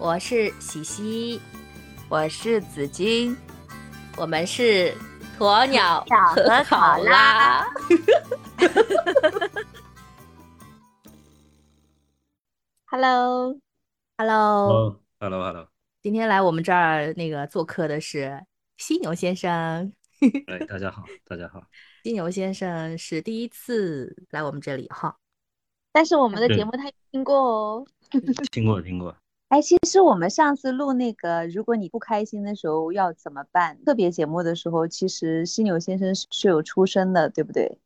我是喜喜，我是紫金，我们是鸵鸟和考拉。Hello，Hello，Hello，Hello，今天来我们这儿那个做客的是犀牛先生。哎，大家好，大家好。犀牛先生是第一次来我们这里哈，但是我们的对节目他有听过哦。听过，听过。哎，其实我们上次录那个，如果你不开心的时候要怎么办？特别节目的时候，其实犀牛先生是是有出声的，对不对？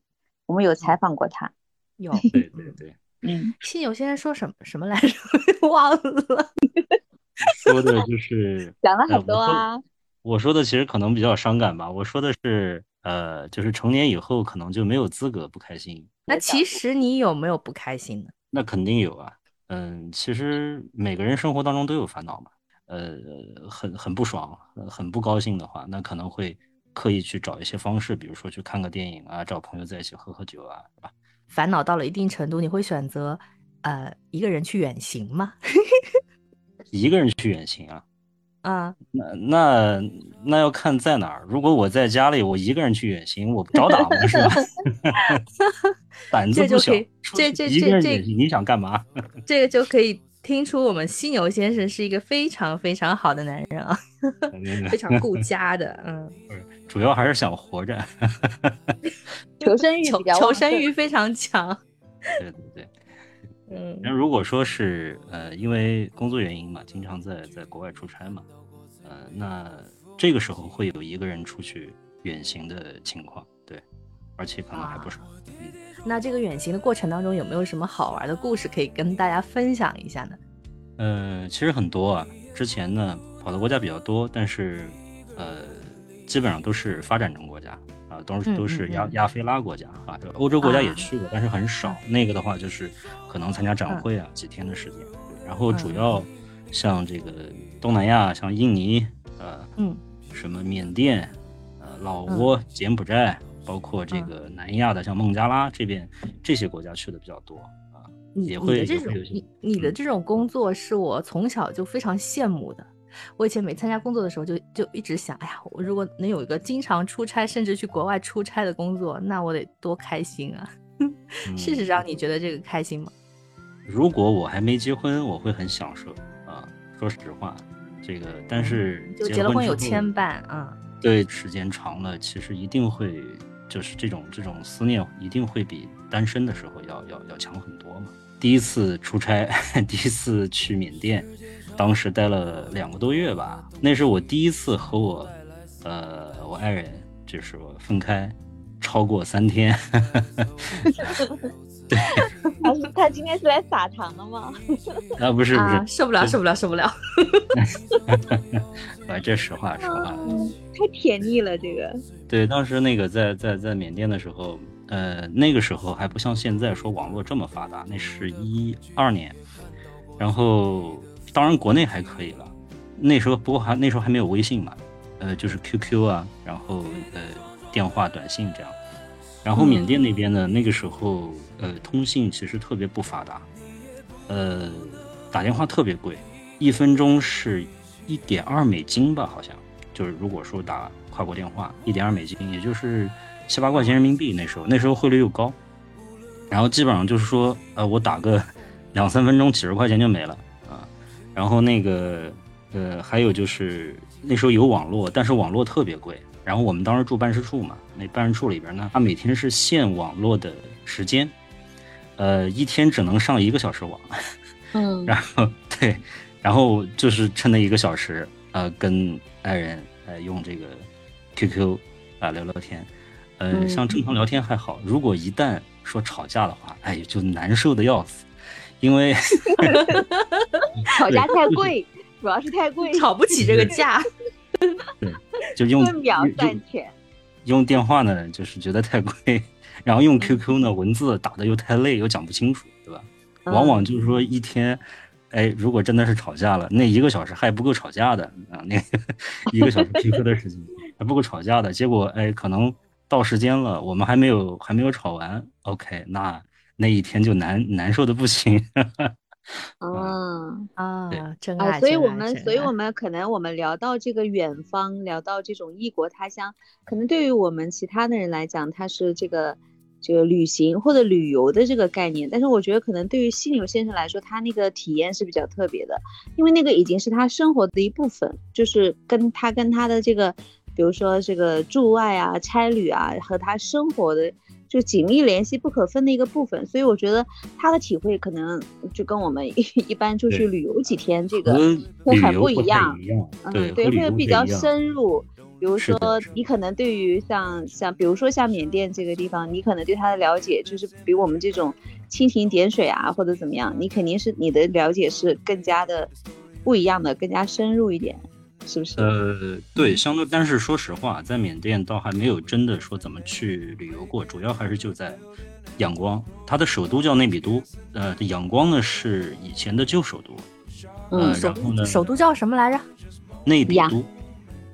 我们有采访过他。有 对对对，嗯，犀牛先生说什么什么来着？忘了。说的就是讲了很多呃我说啊。我说的其实可能比较伤感吧。我说的是，呃，就是成年以后可能就没有资格不开心。那其实你有没有不开心的？那肯定有啊。嗯，其实每个人生活当中都有烦恼嘛。呃，很很不爽，呃很不高兴的话，那可能会刻意去找一些方式，比如说去看个电影啊，找朋友在一起喝喝酒啊，是吧？烦恼到了一定程度，你会选择呃一个人去远行吗？一个人去远行啊，啊，那那那要看在哪儿。如果我在家里，我一个人去远行，我找打吗？是吧？胆子不小这就可以，出这这这，你想干嘛？这个就可以听出我们犀牛先生是一个非常非常好的男人啊，非常顾家的，嗯，主要还是想活着。求生欲求比较求生欲非常强，对对对。嗯那如果说是呃，因为工作原因嘛，经常在在国外出差嘛，呃，那这个时候会有一个人出去远行的情况，对，而且可能还不少。嗯那这个远行的过程当中有没有什么好玩的故事可以跟大家分享一下呢？呃，其实很多啊。之前呢，跑的国家比较多，但是呃，基本上都是发展中国都是嗯都是亚亚非拉国家啊。这欧洲国家也啊去过，但是很少。那个的话，就是可能参加展会啊，几天的时间。然后主嗯要像这个东南亚，像印尼，呃，嗯什么缅甸，呃，老挝、柬埔寨，包括这嗯个南亚的，像孟加拉这边这些国家去的比较多啊。你也会你的这种你你的嗯这种工作是我从小就非常羡慕的。我以前没参加工作的时候就，就一直想，哎呀，我如果能有一个经常出差，甚至去国外出差的工作，那我得多开心啊！事实嗯上，你觉得这个开心吗？如果我还没结婚，我会很享受啊。说实话，这个但是嗯就结了婚有牵绊啊。对时间长了，其实一定会就是这种这种思念一定会比单身的时候要要要强很多嘛。第一次出差，第一次去缅甸，当时待了两个多月吧。那是我第一次和我呃我爱人就是我分开超过三天。他是他今天是来撒糖的吗？啊，不是不是啊，，受不了，受不了，受不了！啊，这实话实话。嗯，太甜腻了这个。对，当时那个在在在缅甸的时候，呃，那个时候还不像现在说网络这么发达，那是一二年，然后当然国内还可以了，那时候不过还那时候还没有微信嘛，呃，就是 QQ 啊，然后呃电话、短信这样，然后缅甸那边呢，那个时候呃通信其实特别不发达，呃打电话特别贵，一分钟是一点二美金吧，好像。就是如果说打跨国电话，一点二美金，也就是七八块钱人民币。那时候那时候汇率又高，然后基本上就是说，呃，我打个两三分钟，几十块钱就没了啊。然后那个呃，还有就是那时候有网络，但是网络特别贵。然后我们当时住办事处嘛，那办事处里边呢，它每天是限网络的时间，呃，一天只能上一个小时网。嗯 然后对，然后就是趁那一个小时，呃，跟爱人呃用这个 QQ 啊、聊聊天，呃，嗯像正常聊天还好，如果一旦说吵架的话，哎，就难受的要死，因为吵架太贵，主要是太贵，吵不起这个架。就用分秒用赚钱。用电话呢，就是觉得太贵，然后用 QQ 呢，文字打的又太累，又讲不清楚，对吧？往往就是说一天，哎，如果真的是吵架了，那一个小时还不够吵架的啊，那个一个小时 QQ 的时间还不够吵架的，结果哎，可能到时间了，我们还没有还没有吵完，OK，那那一天就难难受的不行。嗯，啊，啊，真爱，所以我们，所以我们可能我们聊到这个远方，聊到这种异国他乡，可能对于我们其他的人来讲，它是这个这个旅行或者旅游的这个概念，但是我觉得可能对于犀牛先生来说，他那个体验是比较特别的，因为那个已经是他生活的一部分，就是跟他跟他的这个，比如说这个驻外啊、差旅啊，和他生活的。就紧密联系不可分的一个部分，所以我觉得他的体会可能就跟我们一 一般出去旅游几天这个会很不一样。一样，嗯，对，会比较深入。比如说你可能对于像像比如说像缅甸这个地方，你可能对它的了解就是比我们这种蜻蜓点水啊或者怎么样，你肯定是你的了解是更加的不一样的，更加深入一点，是不是？呃，对，相对，但是说实话，在缅甸倒还没有真的说怎么去旅游过，主要还是就在仰光，它的首都叫内比都，呃，仰光呢是以前的旧首都，呃，嗯，首然后呢，首都叫什么来着？内比都，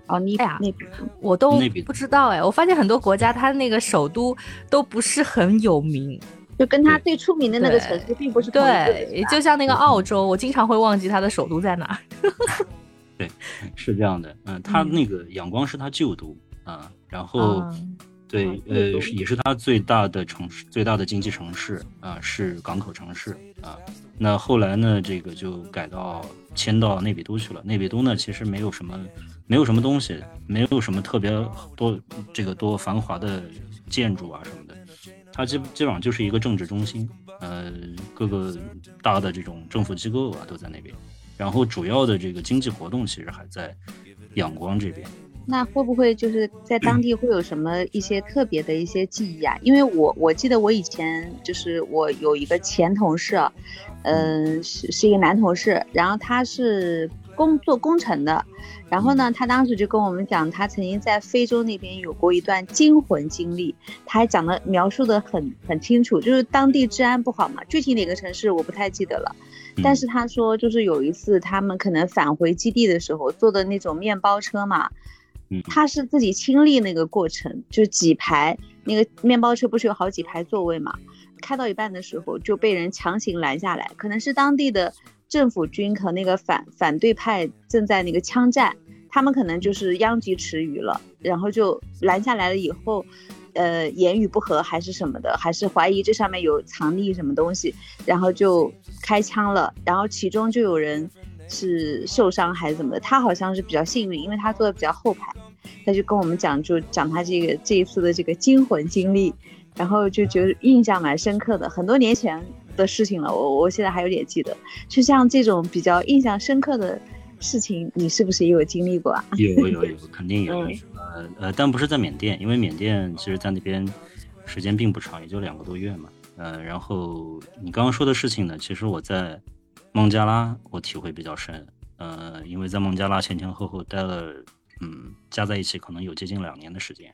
哦，你哎呀那我都内比不知道哎，我发现很多国家它那个首都都不是很有名。就跟它最出名的那个城市并不是对就像那个澳洲，我经常会忘记它的首都在哪儿。是这样的，嗯、它嗯那个仰光是他旧都啊、然后。嗯对啊，呃，也是他最大的城市，最大的经济城市啊、是港口城市啊、那后来呢，这个就改到迁到内比都去了。内比都呢，其实没有什么，没有什么东西，没有什么特别多这个多繁华的建筑啊什么的。它基基本上就是一个政治中心，呃，各个大的这种政府机构啊都在那边。然后主要的这个经济活动其实还在仰光这边。那会不会就是在当地会有什么一些特别的一些记忆啊？因为我我记得我以前就是我有一个前同事，嗯、是是一个男同事，然后他是工做工程的，然后呢，他当时就跟我们讲，他曾经在非洲那边有过一段惊魂经历，他还讲的描述的很很清楚，就是当地治安不好嘛，具体哪个城市我不太记得了。但是他说，就是有一次他们可能返回基地的时候坐的那种面包车嘛，嗯。他是自己亲历那个过程，就几排那个面包车不是有好几排座位嘛，开到一半的时候就被人强行拦下来，可能是当地的政府军和那个反反对派正在那个枪战，他们可能就是殃及池鱼了，然后就拦下来了以后。呃，言语不合还是什么的，还是怀疑这上面有藏匿什么东西，然后就开枪了，然后其中就有人是受伤还是怎么的，他好像是比较幸运，因为他坐的比较后排，他就跟我们讲，就讲他这个这一次的这个惊魂经历，然后就觉得印象蛮深刻的，很多年前的事情了，我我现在还有点记得，就像这种比较印象深刻的事情，你是不是也有经历过啊？有有有，肯定有。嗯呃呃，但不是在缅甸，因为缅甸其实在那边时间并不长，也就两个多月嘛。呃，然后你刚刚说的事情呢，其实我在孟加拉我体会比较深。呃，因为在孟加拉前前后后待了，嗯，加在一起可能有接近两年的时间。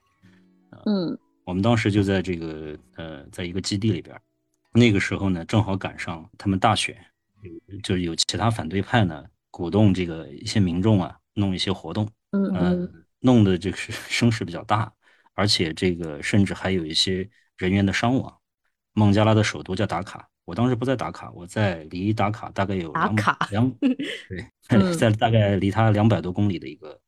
嗯我们当时就在这个呃，在一个基地里边儿，那个时候呢，正好赶上他们大选，就是有其他反对派呢鼓动这个一些民众啊弄一些活动，嗯弄的这个是 声势比较大，而且这个甚至还有一些人员的伤亡。孟加拉的首都叫达卡，我当时不在达卡，我在离达卡大概有两达卡两 对，嗯在大概离它两百多公里的一个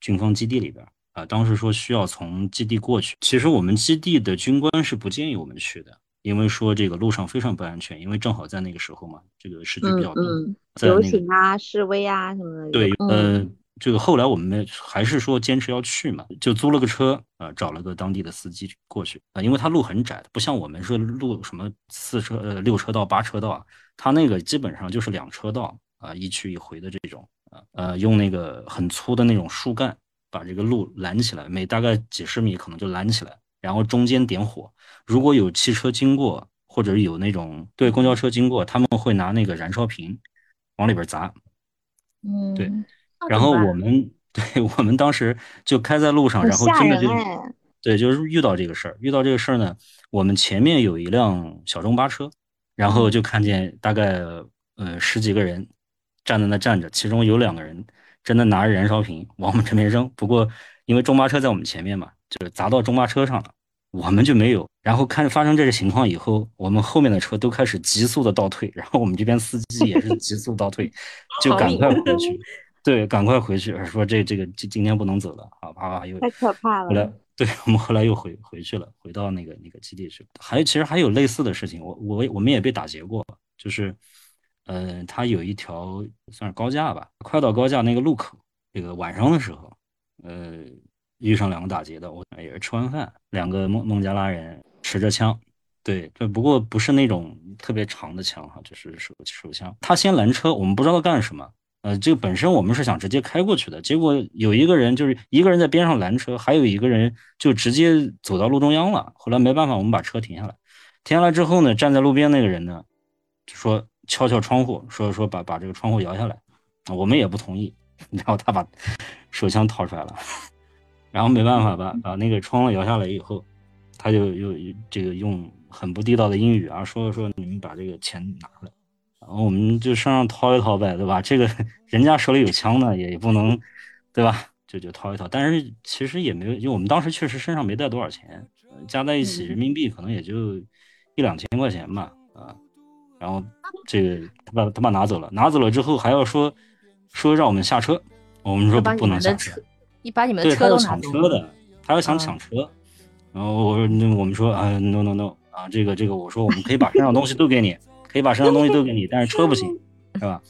军方基地里边儿啊、当时说需要从基地过去，其实我们基地的军官是不建议我们去的，因为说这个路上非常不安全，因为正好在那个时候嘛，这个时局比嗯较动，嗯，游在那个行啊、示威啊什么的，对，嗯呃，这个后来我们还是说坚持要去嘛，就租了个车，呃，找了个当地的司机过去啊、因为他路很窄，不像我们是路什么四车、呃六车道、八车道啊，它那个基本上就是两车道啊、一去一回的这种啊，呃，用那个很粗的那种树干把这个路拦起来，每大概几十米可能就拦起来，然后中间点火，如果有汽车经过或者有那种对公交车经过，他们会拿那个燃烧瓶往里边砸，嗯，对然后我们 对我们当时就开在路上，然后真的就对，就是遇到这个事儿。遇到这个事儿呢，我们前面有一辆小中巴车，然后就看见大概呃十几个人站在那站着，其中有两个人真的拿着燃烧瓶往我们这边扔。不过因为中巴车在我们前面嘛，就是砸到中巴车上了，我们就没有。然后看发生这个情况以后，我们后面的车都开始急速的倒退，然后我们这边司机也是急速倒退，就赶快回去。对，赶快回去，说这这个今今天不能走了，啊，啪啪又太可怕了。后来，对我们后来又回回去了，回到那个那个基地去。还其实还有类似的事情，我我我们也被打劫过，就是，呃，它有一条算是高架吧，快到高架那个路口，这个晚上的时候，呃，遇上两个打劫的，我也是吃完饭，两个孟孟加拉人持着枪，对，这不过不是那种特别长的枪哈，就是手手枪。他先拦车，我们不知道干什么。呃，这个本身我们是想直接开过去的，结果有一个人就是一个人在边上拦车，还有一个人就直接走到路中央了。后来没办法，我们把车停下来。停下来之后呢，站在路边那个人呢，就说敲敲窗户，说说把把这个窗户摇下来。我们也不同意，然后他把手枪掏出来了，然后没办法把把那个窗户摇下来以后，他就又这个用很不地道的英语啊说说你们把这个钱拿来。然后我们就身上掏一掏呗，对吧？这个人家手里有枪呢，也不能，对吧？就就掏一掏。但是其实也没有，因为我们当时确实身上没带多少钱，加在一起人民币可能也就一两千块钱吧，啊。然后这个他把他把拿走了，拿走了之后还要说说让我们下车，我们说不能下车，你把你们的车都抢车的，他要想抢车。然后我说那我们说啊，no no no 啊，这个这个我说我们可以把身上东西都给你。可以把身上东西都给你，但是车不行，是吧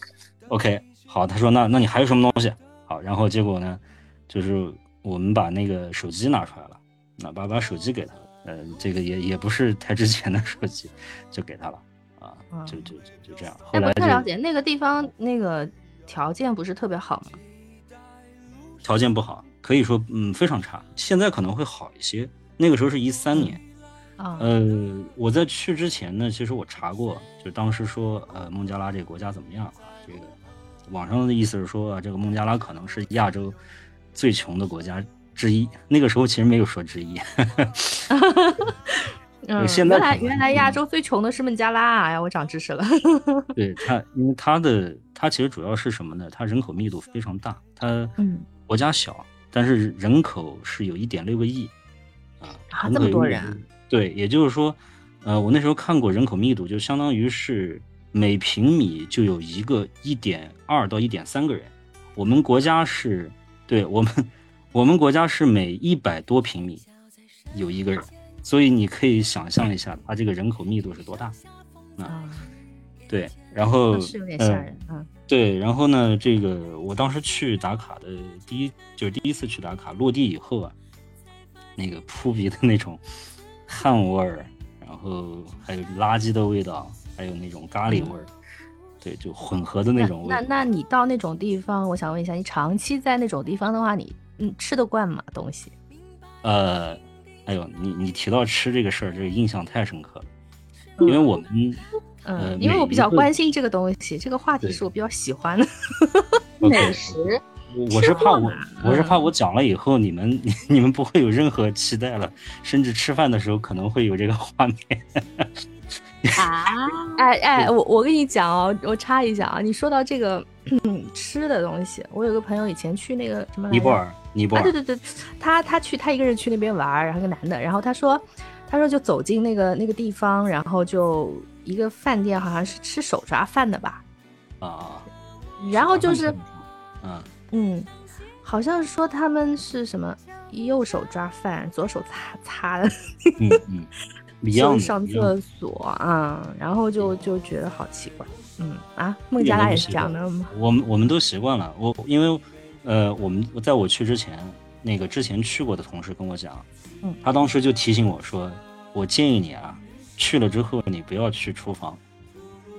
？OK，好，他说那那你还有什么东西？好，然后结果呢，就是我们把那个手机拿出来了，那把把手机给他了，呃，这个也也不是太值钱的手机，就给他了，啊，就就就就这样。后来不太了解那个地方那个条件不是特别好吗？条件不好，可以说嗯非常差。现在可能会好一些，那个时候是一三年。呃，我在去之前呢，其实我查过，就当时说，呃，孟加拉这个国家怎么样啊？这个网上的意思是说，这个孟加拉可能是亚洲最穷的国家之一。那个时候其实没有说之一。嗯，现在原来原来亚洲最穷的是孟加拉啊！呀，我长知识了。对它，因为它的它其实主要是什么呢？它人口密度非常大，它嗯国家小，但是人口是有一点六个亿啊，啊，这么多人。对，也就是说，呃，我那时候看过人口密度，就相当于是每平米就有一个一点二到一点三个人。我们国家是，对我们，我们国家是每一百多平米有一个人，所以你可以想象一下，它这个人口密度是多大啊？对，然后是有点吓人啊。对，然后呢，这个我当时去打卡的第一，就是第一次去打卡，落地以后啊，那个扑鼻的那种。汗味儿，然后还有垃圾的味道，还有那种咖喱味儿，对，就混合的那种味。那那你到那种地方，我想问一下，你长期在那种地方的话，你你吃得惯吗？东西？呃，哎呦，你你提到吃这个事儿，这个印象太深刻了，因为我们，嗯，因为我比较关心这个东西，这个话题是我比较喜欢的 美食。我是怕我，我是怕我讲了以后，你们 你们不会有任何期待了，甚至吃饭的时候可能会有这个画面。啊！哎 哎，我我跟你讲哦，我插一下啊，你说到这个 吃的东西，我有个朋友以前去那个什么尼泊尔，尼泊尔，对对对，他他去他一个人去那边玩，然后个男的，然后他说他说就走进那个那个地方，然后就一个饭店，好像是吃手抓饭的吧？啊，然后就是，嗯。嗯，好像说他们是什么右手抓饭，左手擦擦的，嗯嗯，就上厕所啊，然后就就觉得好奇怪，嗯啊，孟加拉也是这样的吗？我们我们都习惯了，我因为呃，我们在我去之前，那个之前去过的同事跟我讲，嗯，他当时就提醒我说，我建议你啊，去了之后你不要去厨房，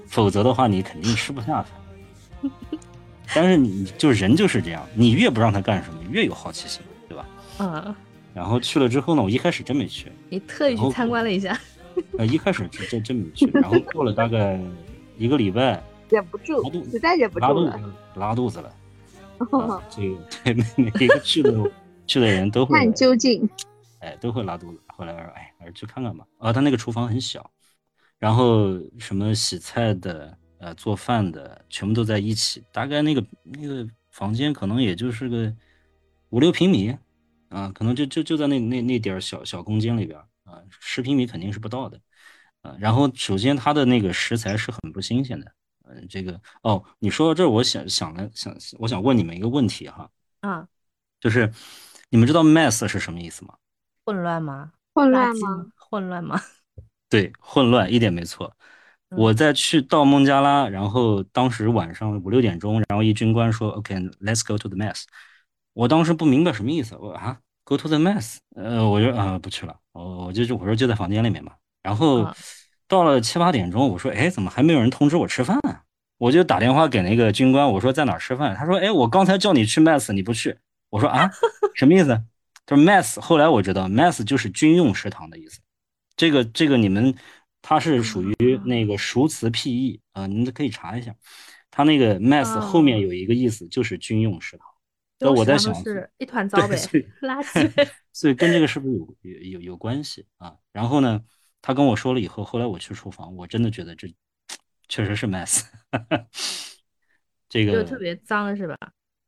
否则的话你肯定吃不下饭。但是你就人就是这样，你越不让他干什么，越有好奇心，对吧？嗯。然后去了之后呢，我一开始真没去。你特意去参观了一下。呃，一开始真真没去，然后过了大概一个礼拜，忍不住，实在忍不住了，拉肚子了。这个对每一个去的去的人都会看究竟，哎，都会拉肚子。后来说，哎，还是去看看吧。啊，他那个厨房很小，然后什么洗菜的。呃，做饭的全部都在一起，大概那个那个房间可能也就是个五六平米，啊，可能就就就在那那那点小小空间里边啊，十平米肯定是不到的，啊，然后首先它的那个食材是很不新鲜的，嗯，这个哦，你说到这儿，我想想了想，我想问你们一个问题哈，啊，就是你们知道 mess 是什么意思吗？混乱吗？混乱吗？混乱吗？对，混乱一点没错。嗯我在去到孟加拉，然后当时晚上五六点钟，然后一军官说：“OK，let's、go to the mess。”我当时不明白什么意思，我啊，go to the mess，呃，我就啊不去了，我我就就我说就在房间里面嘛。然后啊到了七八点钟，我说：“哎，怎么还没有人通知我吃饭啊？”我就打电话给那个军官，我说在哪儿吃饭？他说：“哎，我刚才叫你去 mess，你不去。”我说：“啊，什么意思？”他说 mess。后来我知道 mess 就是军用食堂的意思。这个这个你们它是属于那个熟词僻义啊、你们可以查一下。它那个 mess 哦后面有一个意思就是军用食堂。那我在想是一团糟呗垃圾。所以跟这个是不是有有有有关系啊？然后呢，他跟我说了以后，后来我去厨房，我真的觉得这确实是 mess。这个就特别脏是吧？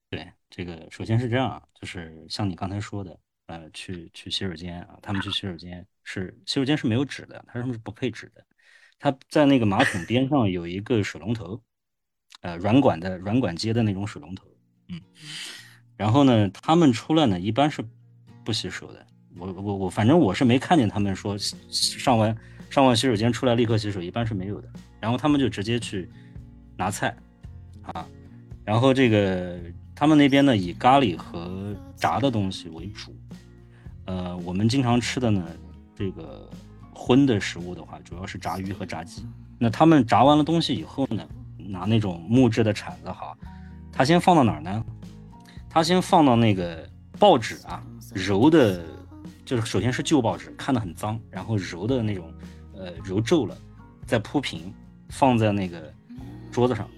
对，这个首先是这样啊，就是像你刚才说的，呃，去去洗手间啊，他们去洗手间是洗手间是没有纸的，他们是不配纸的，他在那个马桶边上有一个水龙头，呃，软管的软管接的那种水龙头，嗯，然后呢，他们出来呢一般是不洗手的，我我我反正我是没看见他们说上完上完洗手间出来立刻洗手，一般是没有的，然后他们就直接去拿菜，啊，然后这个他们那边呢以咖喱和炸的东西为主，呃，我们经常吃的呢，这个荤的食物的话，主要是炸鱼和炸鸡。那他们炸完了东西以后呢，拿那种木质的铲子哈，他先放到哪儿呢？他先放到那个报纸啊，揉的，就是首先是旧报纸，看得很脏，然后揉的那种，呃，揉皱了，再铺平，放在那个桌子上，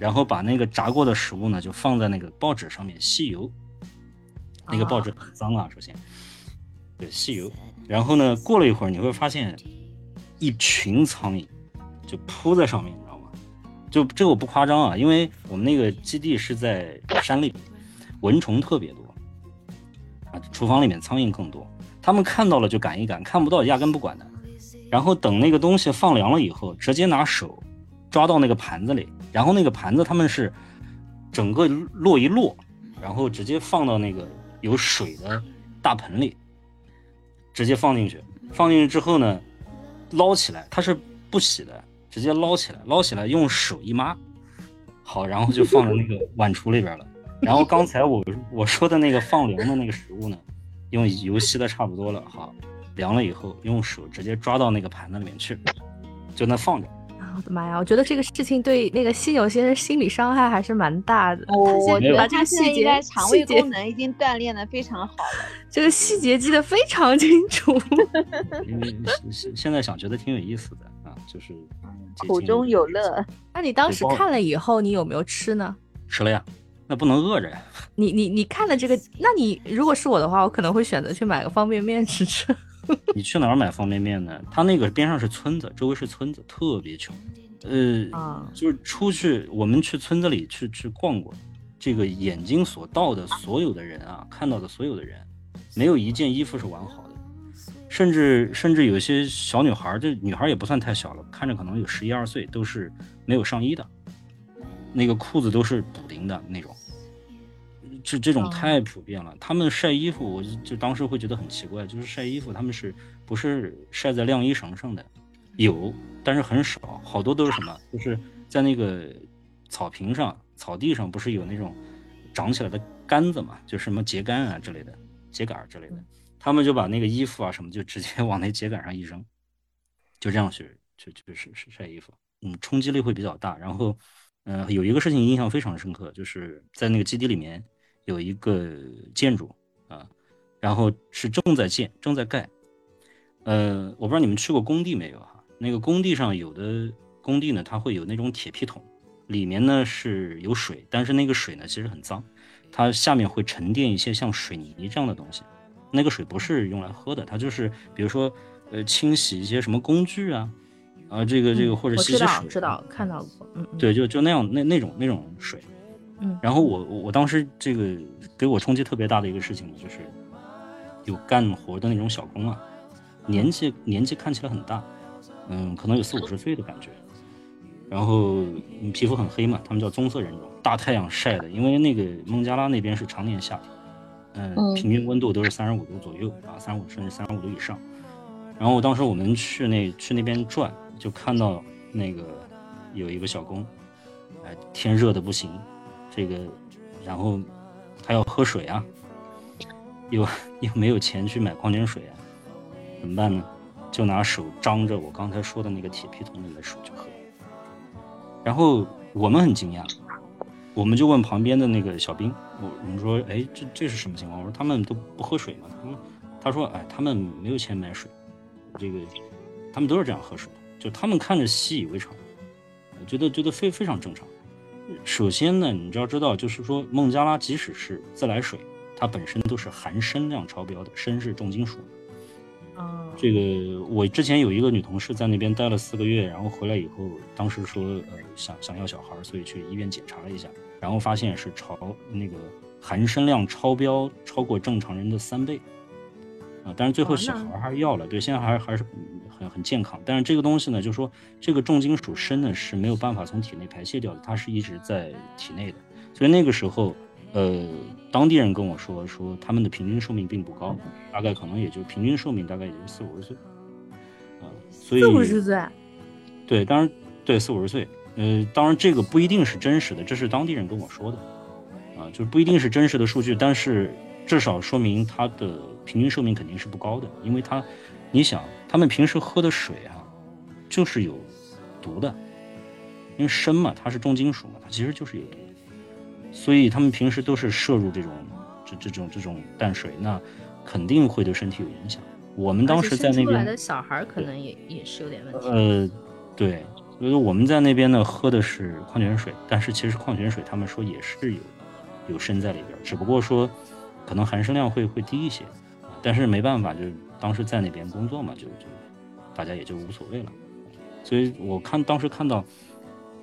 然后把那个炸过的食物呢，就放在那个报纸上面吸油，那个报纸很脏啊，首先，对，吸油，然后呢，过了一会儿你会发现一群苍蝇就扑在上面，你知道吗？就这个我不夸张啊，因为我们那个基地是在山里，蚊虫特别多，啊，厨房里面苍蝇更多，他们看到了就赶一赶，看不到压根不管的，然后等那个东西放凉了以后，直接拿手抓到那个盘子里，然后那个盘子他们是整个摞一摞，然后直接放到那个有水的大盆里，直接放进去，放进去之后呢，捞起来，它是不洗的，直接捞起来，捞起来用手一抹，好，然后就放在那个碗橱里边了。然后刚才我我说的那个放凉的那个食物呢，用油吸的差不多了，好，凉了以后用手直接抓到那个盘子里面去，就那放着。啊我的妈呀！我觉得这个事情对那个犀牛先生心理伤害还是蛮大的。我觉把这个得他现在应该肠胃功能已经锻炼的非常好了。这个细节记得非常清楚。因为现现在想觉得挺有意思的啊，就是这苦中有乐。那你当时看了以后，你有没有吃呢？吃了呀，那不能饿着呀。你你你看了这个，那你如果是我的话，我可能会选择去买个方便面吃吃。你去哪儿买方便面呢？他那个边上是村子，周围是村子，特别穷。呃，啊，就是出去，我们去村子里去去逛过，这个眼睛所到的所有的人啊，看到的所有的人，没有一件衣服是完好的，甚至甚至有些小女孩儿，这女孩儿也不算太小了，看着可能有十一二岁，都是没有上衣的，那个裤子都是补丁的那种，这这种哦太普遍了。他们晒衣服，我就就当时会觉得很奇怪，就是晒衣服，他们是不是晒在晾衣绳上的？有，但是很少，好多都是什么？就是在那个草坪上、草地上，不是有那种长起来的杆子嘛？就什么秸秆啊之类的、秸秆之类的，他们就把那个衣服啊什么就直接 往那秸秆上一扔，就这样去去去晒晒晒衣服。嗯，冲击力会比较大。然后，嗯、有一个事情印象非常深刻，就是在那个基地里面有一个建筑啊，然后是正在建、正在盖。呃，我不知道你们去过工地没有哈？那个工地上有的工地呢，它会有那种铁皮桶，里面呢是有水，但是那个水呢其实很脏，它下面会沉淀一些像水泥这样的东西。那个水不是用来喝的，它就是比如说呃清洗一些什么工具啊，啊这个这个或者洗洗手，道知道看到过，嗯嗯，对，就就那样那那种那种水。嗯然后我我我当时这个给我冲击特别大的一个事情呢，就是有干活的那种小工啊，年纪年纪看起来很大，嗯，可能有四五十岁的感觉。然后皮肤很黑嘛，他们叫棕色人种，大太阳晒的，因为那个孟加拉那边是常年夏天，嗯，平均温度都是三十五度左右啊，三十五甚至三十五度以上。然后当时我们去那去那边转，就看到那个有一个小工，哎，天热的不行，这个，然后他要喝水啊，又又没有钱去买矿泉水啊，怎么办呢？就拿手张着我刚才说的那个铁皮桶里的水就喝。然后我们很惊讶，我们就问旁边的那个小兵，我我们说，哎，这这是什么情况？我说他们都不喝水吗？他们他说，哎，他们没有钱买水，这个他们都是这样喝水的，就他们看着习以为常，觉得觉得非非常正常。首先呢，你就要知道，就是说孟加拉即使是自来水，它本身都是含砷量超标的，砷是重金属。这个我之前有一个女同事在那边待了四个月，然后回来以后，当时说呃想想要小孩，所以去医院检查了一下，然后发现是超那个含砷量超标，超过正常人的三倍啊。但是最后小孩还是要了，对，现在还还是很很健康。但是这个东西呢，就是说这个重金属砷呢是没有办法从体内排泄掉的，它是一直在体内的，所以那个时候。呃，当地人跟我说说他们的平均寿命并不高，大概可能也就平均寿命大概也就四五十岁，啊，所以四五十岁，对，当然对四五十岁，呃，当然这个不一定是真实的，这是当地人跟我说的，啊，就是不一定是真实的数据，但是至少说明他的平均寿命肯定是不高的，因为他，你想他们平时喝的水啊，就是有毒的，因为砷嘛，它是重金属嘛，它其实就是有毒。所以他们平时都是摄入这种这这种这种淡水，那肯定会对身体有影响。我们当时在那边的小孩可能也也是有点问题。呃，对，所以我们在那边呢喝的是矿泉水，但是其实矿泉水他们说也是有有砷在里边，只不过说可能含砷量会会低一些。但是没办法，就当时在那边工作嘛，就就大家也就无所谓了。所以我看当时看到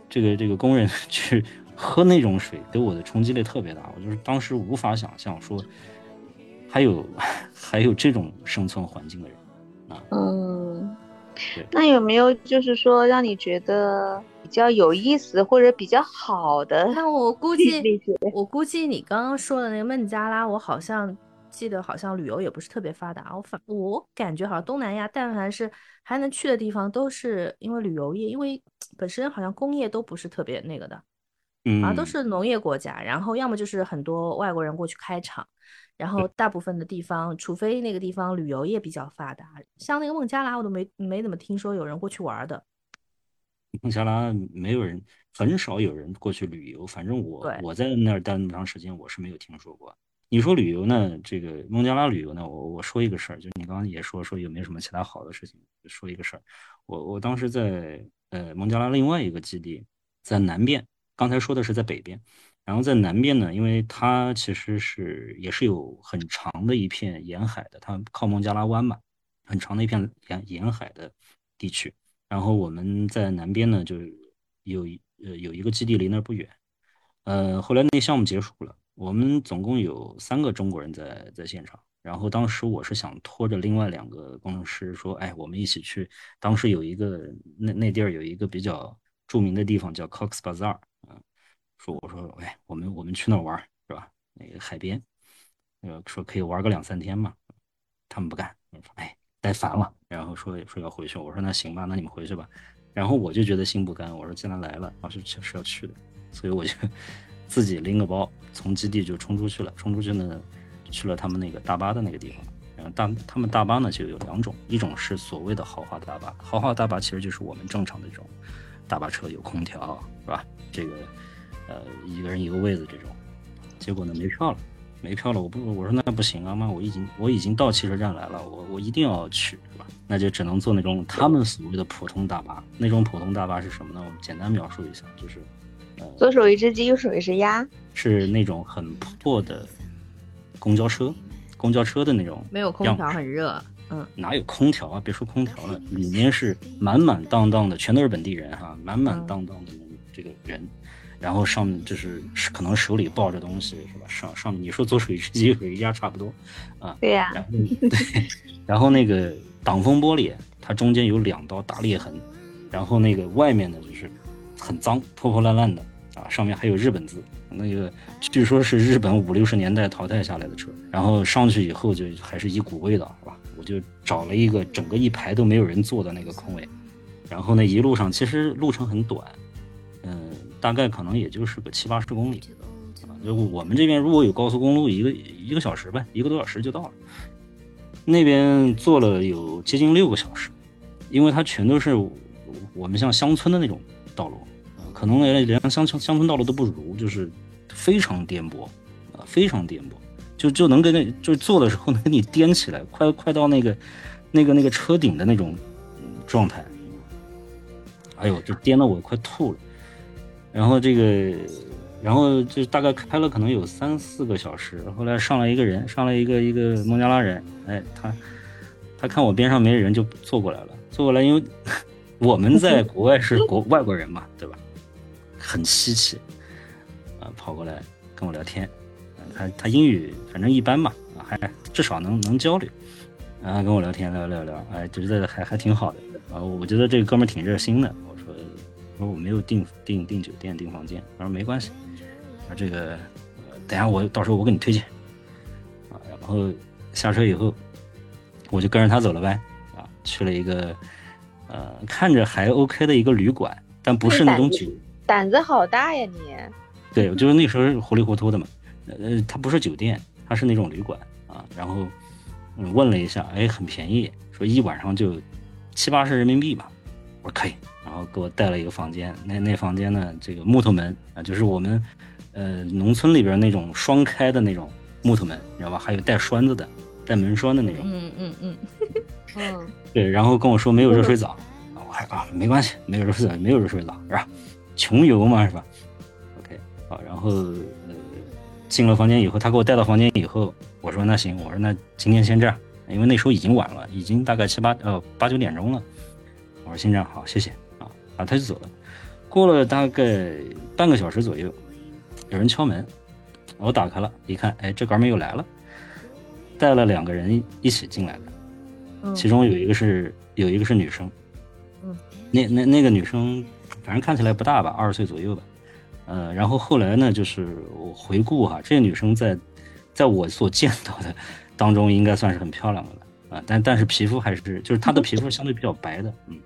这个这个工人 去。喝那种水给我的冲击力特别大，我就是当时无法想象说还有 还有这种生存环境的人啊。嗯，那有没有就是说让你觉得比较有意思或者比较好的？那我估计我估计你刚刚说的那个孟加拉，我好像记得好像旅游也不是特别发达。我反我感觉好像东南亚但凡是还能去的地方，都是因为旅游业，因为 本身好像工业都不是特别那个的。啊，都是农业国家，然后要么就是很多外国人过去开厂，然后大部分的地方，除非那个地方旅游业比较发达，像那个孟加拉，我都没没怎么听说有人过去玩的。孟加拉没有人，很少有人过去旅游，反正我我在那儿待那么长时间，我是没有听说过。你说旅游呢？这个孟加拉旅游呢？我我说一个事儿，就你刚刚也说说有没有什么其他好的事情？说一个事儿，我我当时在呃孟加拉另外一个基地，在南边。刚才说的是在北边，然后在南边呢，因为它其实是也是有很长的一片沿海的，它靠孟加拉湾嘛，很长的一片沿沿海的地区。然后我们在南边呢，就有呃有一个基地离那儿不远。呃，后来那项目结束了，我们总共有三个中国人在在现场。然后当时我是想拖着另外两个工程师说，哎，我们一起去。当时有一个那那地儿有一个比较著名的地方叫 Cox Bazaar，嗯。说我说哎，我们我们去那儿玩是吧？那个海边，呃，说可以玩个两三天嘛。他们不干，说哎，待烦了，然后说说要回去。我说那行吧，那你们回去吧。然后我就觉得心不甘，我说既然来了，老师是要去的，所以我就自己拎个包，从基地就冲出去了。冲出去呢，去了他们那个大巴的那个地方。然后大他们大巴呢就有两种，一种是所谓的豪华大巴，豪华大巴其实就是我们正常的这种大巴车，有空调是吧？这个。呃，一个人一个位子这种，结果呢没票了，没票了，我不我说那不行啊妈，我已经我已经到汽车站来了，我我一定要去是吧？那就只能坐那种他们所谓的普通大巴，那种普通大巴是什么呢？我们简单描述一下，就是，左手一只鸡，右手一只鸭，是那种很破的公交车，公交车的那种，没有空调，很热，嗯，哪有空调啊？别说空调了，里面是满满当当的，全都是本地人哈，满满当当的这个人。然后上面就是可能手里抱着东西是吧？上上面你说左手一只鸡，右手一只鸭差不多，啊，对呀。然后对，然后那个挡风玻璃，它中间有两道大裂痕，然后那个外面的就是很脏、破破烂烂的啊，上面还有日本字，那个据说是日本五六十年代淘汰下来的车，然后上去以后就还是一股味道，是吧？我就找了一个整个一排都没有人坐的那个空位，然后呢一路上其实路程很短，嗯，大概可能也就是个七八十公里。就我们这边如果有高速公路，一个一个小时呗，一个多小时就到了。那边坐了有接近六个小时，因为它全都是我们像乡村的那种道路，可能连连乡村乡村道路都不如，就是非常颠簸，啊，非常颠簸，就就能跟那就坐的时候能给你颠起来，快快到那个那个那个车顶的那种状态。哎呦，这颠得我快吐了。然后这个。然后就大概开了可能有三四个小时，后来上来一个人，上来一个一个孟加拉人，哎，他他看我边上没人，就坐过来了，坐过来，因为我们在国外是国外国人嘛，对吧？很稀奇，啊，跑过来跟我聊天，他他英语反正一般嘛，啊，还至少能能交流，然后跟我聊天聊聊聊，哎，觉得还还挺好的，啊，我觉得这个哥们挺热心的，我说我说我没有订订订酒店订房间，他说没关系。啊，这个，等下我到时候我给你推荐，啊，然后下车以后，我就跟着他走了呗，啊，去了一个，呃，看着还 OK 的一个旅馆，但不是那种酒，胆子好大呀你，对，就是那时候糊里糊涂的嘛，呃，它不是酒店，它是那种旅馆啊，然后，嗯，问了一下，哎，很便宜，说一晚上就七八十人民币吧，我说可以，然后给我带了一个房间，那那房间呢，这个木头门啊，就是我们。呃，农村里边那种双开的那种木头门，你知道吧？还有带栓子的，带门栓的那种。嗯嗯嗯嗯。嗯对，然后跟我说没有热水澡，我还啊没关系，没有热水，没有热水澡是吧？穷游嘛是吧？OK，好，然后呃进了房间以后，他给我带到房间以后，我说那行，我说那今天先这样，因为那时候已经晚了，已经大概七八呃八九点钟了。我说先这样好，谢谢啊，啊他就走了。过了大概半个小时左右。有人敲门，我打开了，一看，哎，这哥们又来了，带了两个人一起进来的，其中有一个是有一个是女生，嗯，那那那个女生，反正看起来不大吧，二十岁左右吧，呃，然后后来呢，就是我回顾哈，这个女生在在我所见到的当中，应该算是很漂亮的了啊，但但是皮肤还是就是她的皮肤相对比较白的，嗯。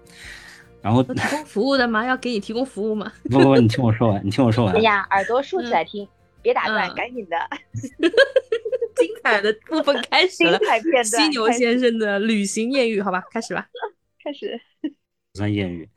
然后提供服务的吗？要给你提供服务吗？不不不，你听我说完，你听我说完。哎呀，耳朵竖起来听，别打断，赶紧的。精彩的部分开始了，精彩片段。犀牛先生的旅行艳遇，好吧，开始吧。开始。不算艳遇，